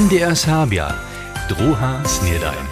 MDR Sabia, druha snedajn.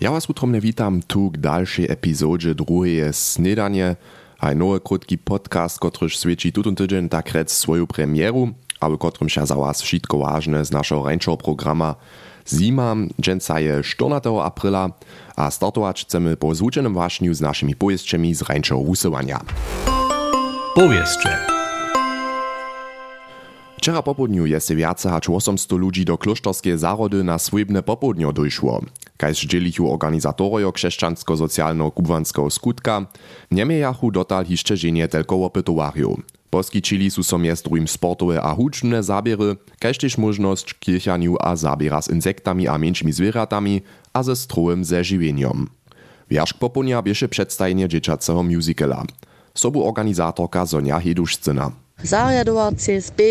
Ja was utromne witam tu k dalszej epizodzie drugiej snedanie, a nowy krótki podcast, któryż świeci tutun tydzień tak rec swoją premieru, aby którym się za was wszystko ważne z naszego rańszego programa Zima, dżęca je 14 aprila, a startować chcemy po złuczonym waśniu z naszymi powieściami z rańszego wusywania. Powieście. Wczera popodniu jest wiace hač 800 ludzi do kloštorskiej zarody na swojbne popodnio dojszło. Kajż dzielichu organizatorojo krzeszczansko-socjalno kubanskiego skutka, nie miejachu dotal jeszcze żenie tylko opytowariu. Poskičili su so miest drugim sportowe a hučne zabiery, kaž tež možnosť kirchaniu a zabiera s insektami a menšími zvieratami a ze strojom ze živieniom. Wierzch poponia bieše przedstajenie dzieciaceho musicala. Sobu organizatorka Sonja Hedušcina. Zariadowa, CSB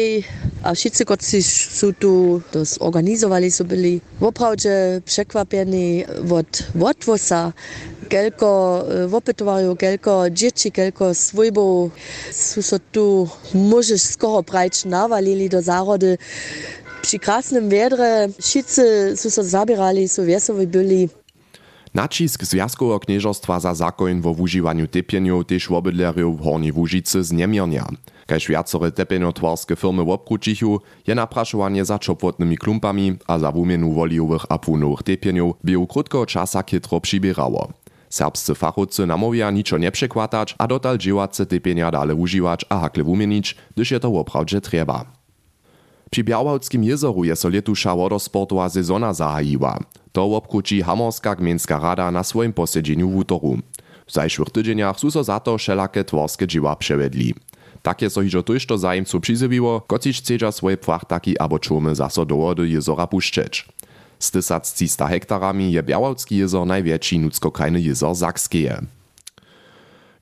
a wszyscy, którzy są tu to zorganizowali, są byli naprawdę przekwapeni od odwosa. Kelko opytowario, kelko dzieci, kelko swojbów. Są so tu, możesz skoro prajć nawalili do zarody. Przy krasnym wiedrze wszyscy są so zabierali, są wesoły byli. Nacisk Związkowego Knieżostwa za zakoń wo używaniu tepieniów też obydlerów w Hornej Łużycy zniemiernia. Kaž viacore tepenotwarske firmy obkručichu, je naprašovanie za čopotnymi klumpami a za wumienu wolijowych a púnowych tepienów by u krótko czasa kytro přibirało. Serbscy fachowcy namówia niczo nie przekładać, a dotal dziewace tepienia dale używać a hakle wumienić, gdyż je to oprawdzie trzeba. Przy Białawskim jezoru je so letusza wodosportowa sezona zahajiła. To obkruči Hamorska gmienska rada na swoim posiedzeniu w útoru. W zajszłych tydzieniach su so za to wszelakie tworskie dzieła przewiedli. Takie so hižo tojšto zajimcu přizywiło, kociž chcedža swoje płachtaki abo čumy zaso do wody jezora puščeć. Z 1300 hektarami je Białawski jezor największy nudzkokrajny jezor Sakskeje.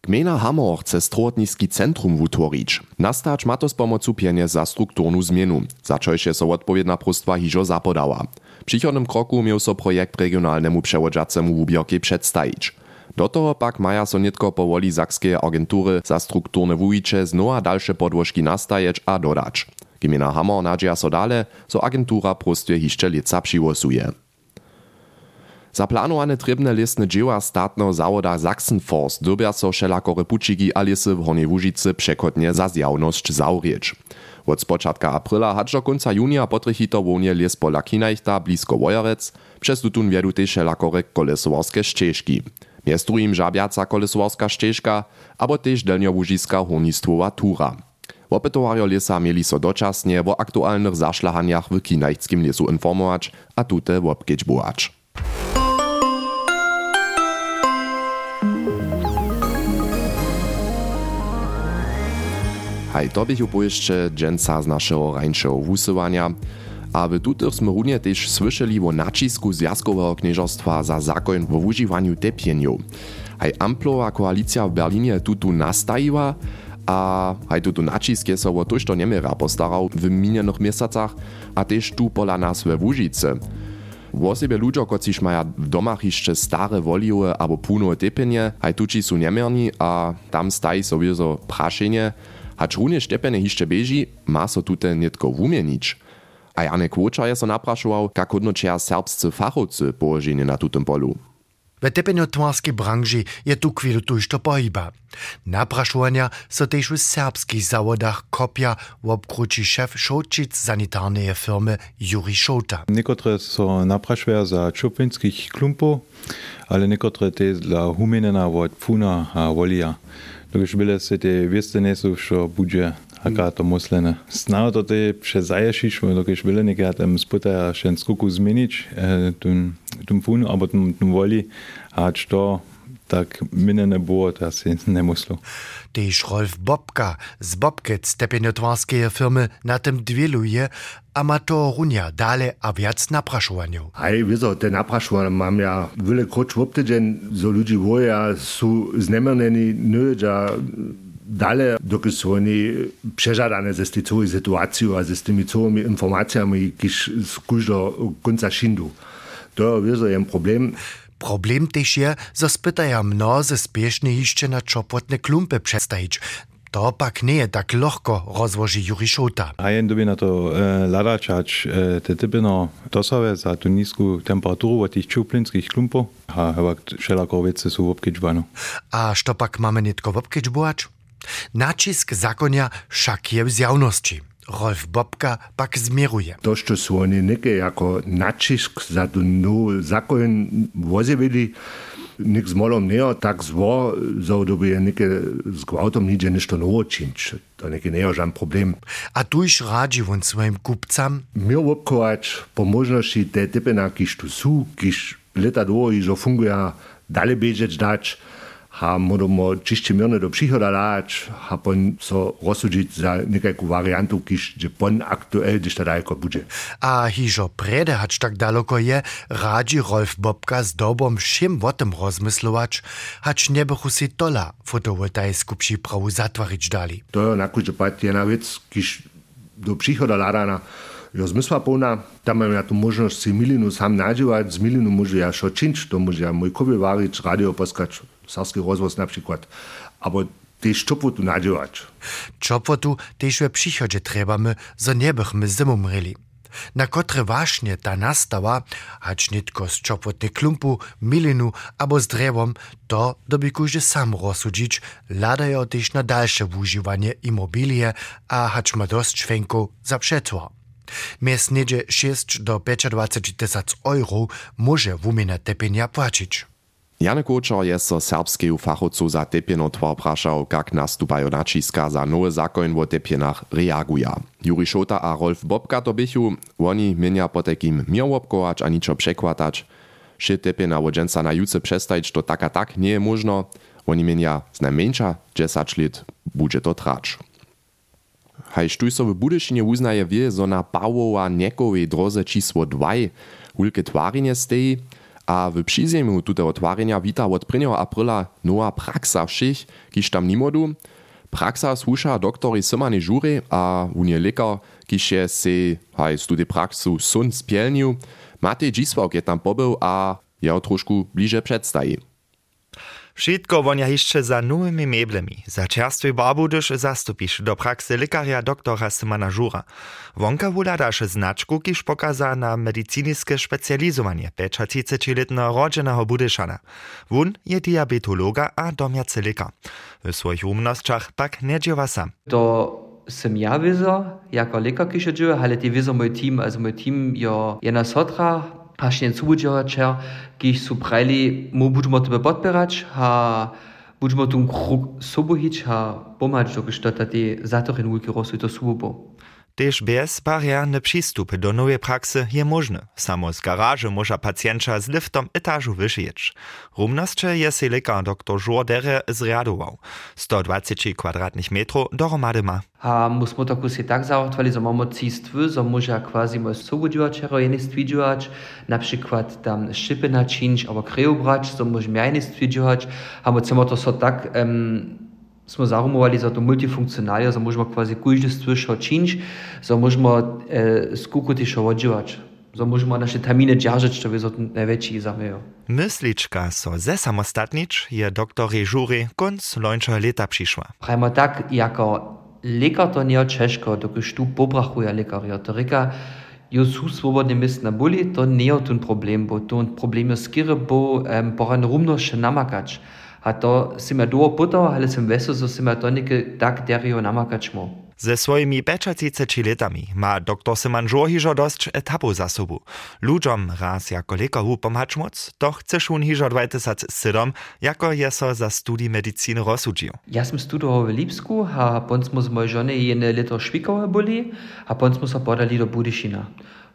Gmina Hamor chce strotniski centrum wutvorić. Nastać ma to z pomocą pieniędzy za strukturnu zmienu, za čož je so odpowiedna prostwa hižo zapodała. W przychodnym kroku miał so projekt regionalnemu przewodzacemu wubierki przedstawić. Do toho pak maja so nitko powoli zakskie agentury za strukturne wujicze znowa dalsze podłożki nastajeć a dodać. Gmina Hammer nadzieja so dale, so agentura prostwie hiszcze lica przywosuje. Zaplanowane trybne listne dzieła statno zawoda Sachsenforst dybia so wszelako repučiki w Hornej Łużycy przekodnie za zjawność. Od spočatka aprila hač do konca junia potrychito wonie les po Lakinajta blisko Wojerec, przez tutun wiedu też wszelako kolesowarskie ścieżki. Jest drugim żabiaca kolesowarska ścieżka, abo też delniołużyska hornistwowa tura. Opytowario lesa mieli so doczasnie o aktualnych zaszlahaniach w Kinajskim lesu informować, a tute wopkieć bułacz. Hej, to bych upojeżdżę dżęca z naszego rańszego wusywania. A w tutych sme runie też słyszeli o nacisku Związkowego Knieżostwa za zakon w używaniu tepieniów. Hej, amplowa koalicja w Berlinie tutu nastajiła, a hej, tutu nacisk je so o toż to niemiera postarał w minionych miesacach, a też tu pola nas we Łużycy. Wosebie ludzie, kociž maja w domach jeszcze stare woliowe albo punowe tepienie, hej, tuci są niemierni, a tam stají sobie so praszenie, Hacz runie Stepene hišće beži, ma so tute nitko wumienić. A Janek Łoča je so naprašoval, kak hodnočia serbscy fachowcy położenie na tutem polu. V tepenotvarske branži je tu kvilu tujšto pohiba. Naprašovanja so tež v serbskih zavodah kopja v obkroči šef Šočic sanitarne firme Juri Šota. Nekotre so naprašveja za čupinskih klumpov, ale nekotre te za humenena od puna a volija. Dokaj bile se te veste nesu, što budže że będzie Aka to myslene. Snao to te přezaješišme, dokiž byle nekaj tam spota še skuku zmenič, tum, tum funu, abo tum, tum voli, a to tak mine ne było, to si ne muslo. Tež Rolf Bobka z Bobkec tepenotwarskiej firmy na tym dwieluje amatorunia dale a wiac napraszowaniu. Hej, wieso, te napraszovania mam ja wiele kroč w tydzień, so ludzi woja są znemerneni, nödza, dalej, dokud są oni przeżadane ze a z tymi całymi informacjami, kiż z do końca szyndu. To jest jeden problem. Problem też je, że spytają mnozy spiesznie jeszcze na czopotne klumpy przedstawić. To pak nie je tak lohko, rozłoży Juri Šota. A jen doby na to e, ladačać e, te typy no dosawe za tu nisku temperaturu od tych čuplinských klumpov a chyba všelako veci sú obkedžbano. A što pak mamy nitko obkedžbovač? Nacisk zakonia však je w zjawności. Rolf Bobka pak zmieruje. To, što su oni neke jako načisk za tu novu zakon vozivili, nik z molom neo tak zvo, za doby je neke z gwałtom nidzie nešto novo činč. To neki neo žan problem. A tuž radzi on svojim kupcam, Mir obkovač po možnosti te typy na kiž tu sú, kiž leta dvo i zo funguje dalej bežeć a môžemo čište mirne do príhoda dáť a pon so rozsudžiť za nejakú variantu, kýž, že pon aktuel, když to daleko bude. A hižo predehač tak daleko je, rádi Rolf Bobka s dobom všim o tom rozmyslovač, hač nebochu si tola fotovoltaisku prípravu zatvariť dali. To je na kúže jedna vec, kýž do príhoda ládana jo zmysła pełna. Tam mam ja tu możliwość si milinu sam nadziewać, z milinu może ja szoczyć, to może ja mój kowie warić, radio poskać. Sarski rozvoz na przykład, aber tež čopu tu nadžívať. Čopwotu tež we przychodzie trebamy, zo nebychmy zimu mreli. Na kotre właśnie ta nastawa, hać nitko z czopotny klumpu, milinu abo z drewom, to doby kuźdy sam rozsudzić, ladają też na dalsze używanie immobilie, a hać ma dość szwenku za przetwór. Mies niedzie 6 do 25 tysac euro może wumina tepienia płacić. Janek Kočar je so serbskeju fachowcu za tepjenotwar prašał, kak nastupajo naciska za nowy zakon o tepjenach reaguja. Juri Šota a Rolf Bobka to bychu, oni mienia potekim mir łopkować a niczo przekładać. Szy tepjena wodženca na juce przestajć to tak a tak nie je možno, oni mienia z najmniejsza 10 lat bude to trać. Haj štuj so v uznaje wie, zo na Pawowa niekowej drodze čísło 2 hulke twarinje steji, a w przyziemiu tutego twarzenia wita od 1. aprila nowa praksa všich, kiż tam nimodu. Praksa słusza doktori Symany Żury, a unie lekar, kiż je se haj studi praksu sun spielniu. Matej Dzisławk je tam pobył, a ja troszkę bliżej przedstawi. Wszystko wonia jeszcze za nowymi meblemi, za czerstwy barbudysz zastupisz do praksy lekarja doktora Symana Żura. Wonka wuladasz znaczku, kiż pokaza na medycyniskie specjalizowanie 35-letnego rodzenego budyszana. Wun je diabetologa a domiacy lekar. W swoich umnościach pak nie dziewa sam. To sem ja wizo, jako lekar kiše džuje, ale ti wizo mój team, also mój team jo jena sotra, Pašien subuđeračer, kih su prajli, mu budžemo tebe podperač, ha budmot un krug sobuhič, ha pomać, dokiš gestattet die satorin ulki rosu to sububo. Tež bez bariérny přístup do nowej praksy je możny. Samo z garaży może pacjenta z liftom etażu wyżyjeć. Rumnosće je se lekar dr. Žor dere zriadował. 120 kwadratnych metrów dohromady ma. A musimy to kusy tak zaortowali, że mamy cistwy, że może quasi mój sobudziwaczero jeny stwidziwać, na przykład tam szczypy naczynić, albo kreju brać, że możemy jeny stwidziwać, a my chcemy to so tak um, smo zarumovali za to multifunkcionalje, za možemo kvazi kujžde stvišo činč, za možemo e, skukuti šo odživač, za možemo naše tamine džažeć, što bi za najveći zamejo. Myslička so zesamostatnič je dr. Žuri konc lończego leta przyszła. Prajmo tak, jako lekar to nie češko, dokiž tu pobrachuje lekarja, to reka, jo su svobodne mest na boli, to nie je ten problem, bo to problem je skire, bo um, poran rumno še namakač to si me dlho putal, ale sem vesel, že si me to nekaj tak derijo namakačmo. Ze swoimi peczacice letami ma doktor Simon Żohiżo dość etapu za sobą. Ludziom raz jako lekarzu pomagać moc, to chcesz on hiżo 2007, jako jeso za studij medycyny rozsudził. Ja sam studiował w Lipsku, a potem z mojej żony jedno leto szwikowe byli, a potem smo podali do Budyszina.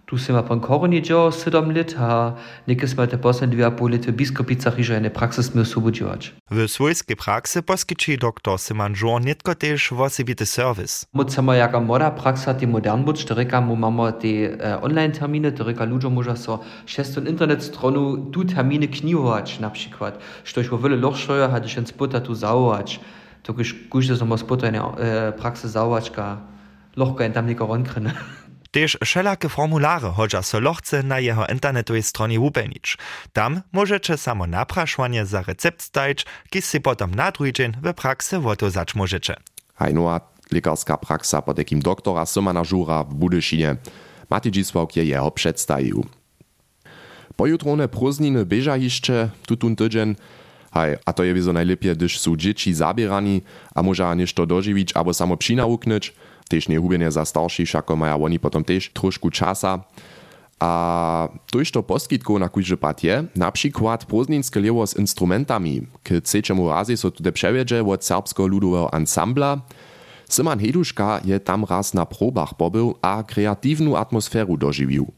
Tu sem pon koroni dělal 7 let, a nekaj sme te posledné dve a pol let v biskupicach hižo jedne praxe sme osubudziwać. W swojskiej praksy poskyči dr. Syman Žur netko tež vosebity servis. Moc samo jaka moda praksa ti modern buď, to reka mu mamo te uh, online terminy, to reka ludzie może so šestun internet stronu tu terminy knihować na przykład, što ich o wiele lochšoje, a když jen spota tu zauwać, to když kužde som spota eine uh, praxe zauvačka, lochko jen tam neko ronkrene. Tež wszelakie formulary chodźa so lochce na jeho internetowej stronie upelnić. Tam możecie samo za recept stajć, ki si potem na drugi dzień w praksy woto zać możecie. Haj noa lekarska praxa pod takim doktora Symana Žura w Budyšinie. Mati Dzisławk je jeho przedstawił. Pojutrone prózdniny beža jeszcze tutun tydzień, haj, a to je wieso najlepiej, gdyż są dzieci zabierani, a może nešto dożywić albo samo přinauknąć, też nie hubienie za starší, všako maja oni potom też trošku czasa. A tuž to poskitku na kujże patie, na przykład prózdninske lewo z instrumentami, k trzeciemu razie so tude przewiedzie od serbsko-ludowego ansambla, Simon Heduška je tam raz na probach pobył, a kreatywną atmosferu dożywił.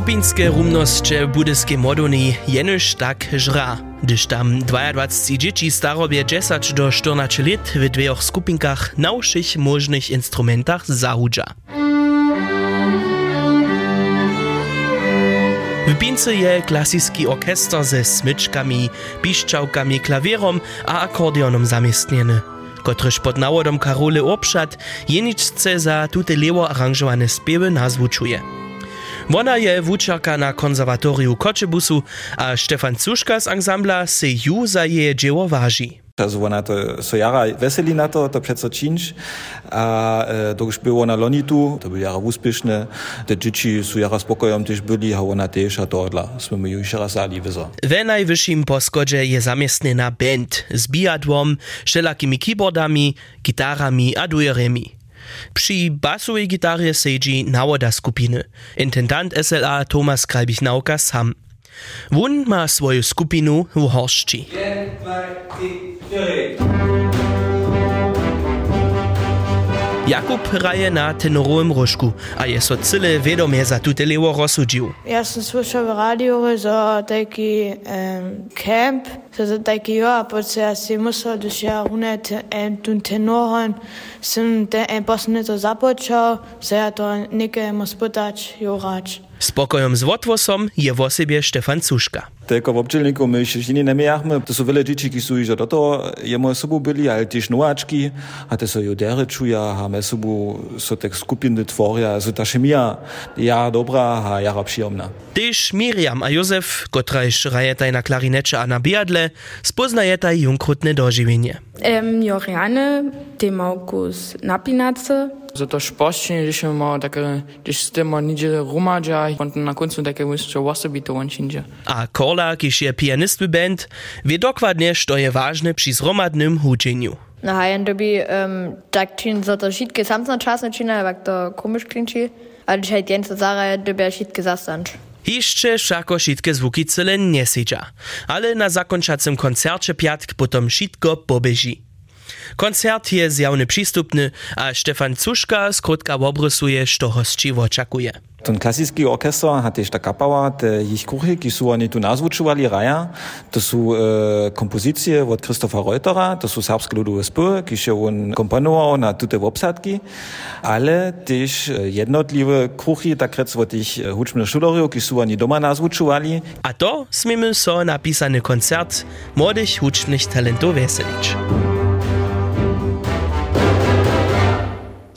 Skupinske rumnosće budyske moduni jenuž tak žra. Gdyż tam 22 dzieci starobie 10 do 14 lat w dwóch skupinkach na všich możnych instrumentach zahudża. W Pince je klasiski orkester ze smyczkami, piszczałkami, klawierom a akordeonom zamiestnieny, kotryż pod nawodom Karole Obszat jeniczce za tute lewo aranżowane spiewy nazwuczuje. Wona je wučarka na konserwatoriu Kočebusu a Stefan Cuška z ansambla se ju za jeje dzieło waży. Also ona to so jara veseli na to, to činč. A e, to už było na lonitu, to byli jara úspěšné. Te dzieci su jara spokojom tež byli, a ona tež a to odla sme mi ju ještě raz zali vizo. W najwyższym poskodze je zamiestnena band z biadłom, wszelakimi keyboardami, gitarami a dujeremi. Przy basowej gitarze sedzi nawoda skupiny, intendant SLA Thomas Kralbich-Nauka sam. Wun ma swoją skupinu w Horszczy. Jakub hraje na tenorovem rožku, a je so cele vedomje za tu televo rozsudil. Jaz sem slušal v radiju za taki um, kamp, za taki jo, pa se jaz si mislil, da še unet en tu tenoren, sem te en posneto započal, se ja to nekaj mu spotač, jo rač. Spokojem z vodvosom je v osebje Štefan Cuška. Tylko w obdzielniku my się nie namiejachmy, to są wiele dzieci, które są już do toho jemu sobą byli, ale też nowaczki, a to są judery czuja, a my sobą są tak skupiny tworia, są ta chemia, ja dobra, a jara przyjemna. Też Miriam a Józef, kotraż rajetaj na klarinecie a na biadle, spoznajetaj junkrutne dożywienie. Um, Joriane, Demaukus napinace, Za to špoščenje, že imamo tako, že s tem niđe rumađa, i na koncu tako misliče osobito ončinđa. A Korla, kiž je pianist w band, wie dokładnie, što je ważne przy zromadnym hučenju. Na hajen dobi um, tak čin za to šitke sam na čas načina, jak to komisch klinči, ale dzisiaj dzień co zara dobi šitke zastanč. Jeszcze wszako šitke zvuki cyle nie siedza, ale na zakończacym koncercie piatk potom šitko pobeži. Koncert je zjawny przystupny, a Stefan Cuszka skrótka obrysuje, što hostči oczekuje. Ten klasický orkestr hat też taka kapała, te ich kruchy, ki su oni tu nazvučuvali raja. To su e, kompozycje od Christopha Reutera, to su serbskie ludowe spy, ki on komponował na tute obsadki, ale też jednotliwe kruchy, tak rec od ich hučmnych šulerów, ki su oni doma nazvučuvali. A to smimy so napisany koncert młodych hucznych talentów weselić.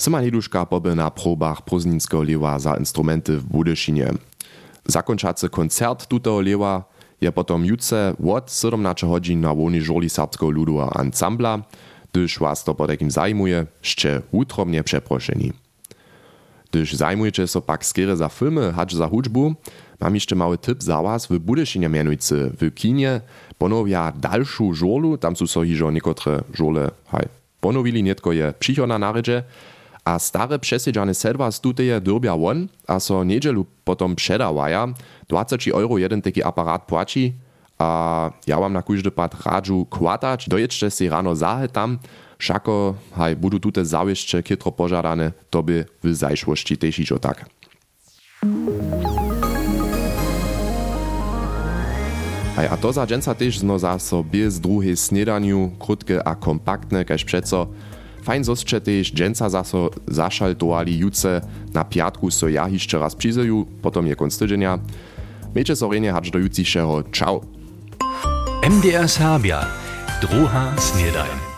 Syman Heduška pobył na probach prózdninskiego lewa za instrumenty w Budyšinie. Zakończacy koncert tutego lewa je potom jutce od 17 godzin na wolnej żoli serbskiego ludowego ansambla, gdyż was to po takim zajmuje, jeszcze utromnie przeproszeni. Gdyż zajmujecie so pak skiery za filmy, hacz za hudżbu, mam jeszcze mały tip za was w Budyšinie mianujcy w kinie ponowia dalszą żolu, tam są so hiżo niekotre żole, haj, ponowili nietko je przychodna naredzie, a stare przesiedziane sedwa z tuteje dyrbia won, a so niedzielu potom przedawaja, 20 euro jeden taki aparat płaci, a ja wam na kujdy pad radżu kłatać, dojedźcie si rano zahe tam, szako, haj, budu tute zawieszcze kietro pożadane, to by w zajszłości też tak. Hej, a to za dżęca też zno za so bez drugiej snedaniu, krótkie a kompaktne, kaž przeco, Fajn zosće tež dženca zaso zašaltovali juce na piatku so ja jeszcze raz přizeju, potom je konc tydzienia. Miejcie sorenie hacz do jucišeho. Ciao. MDR Serbia. Druha Snedajn.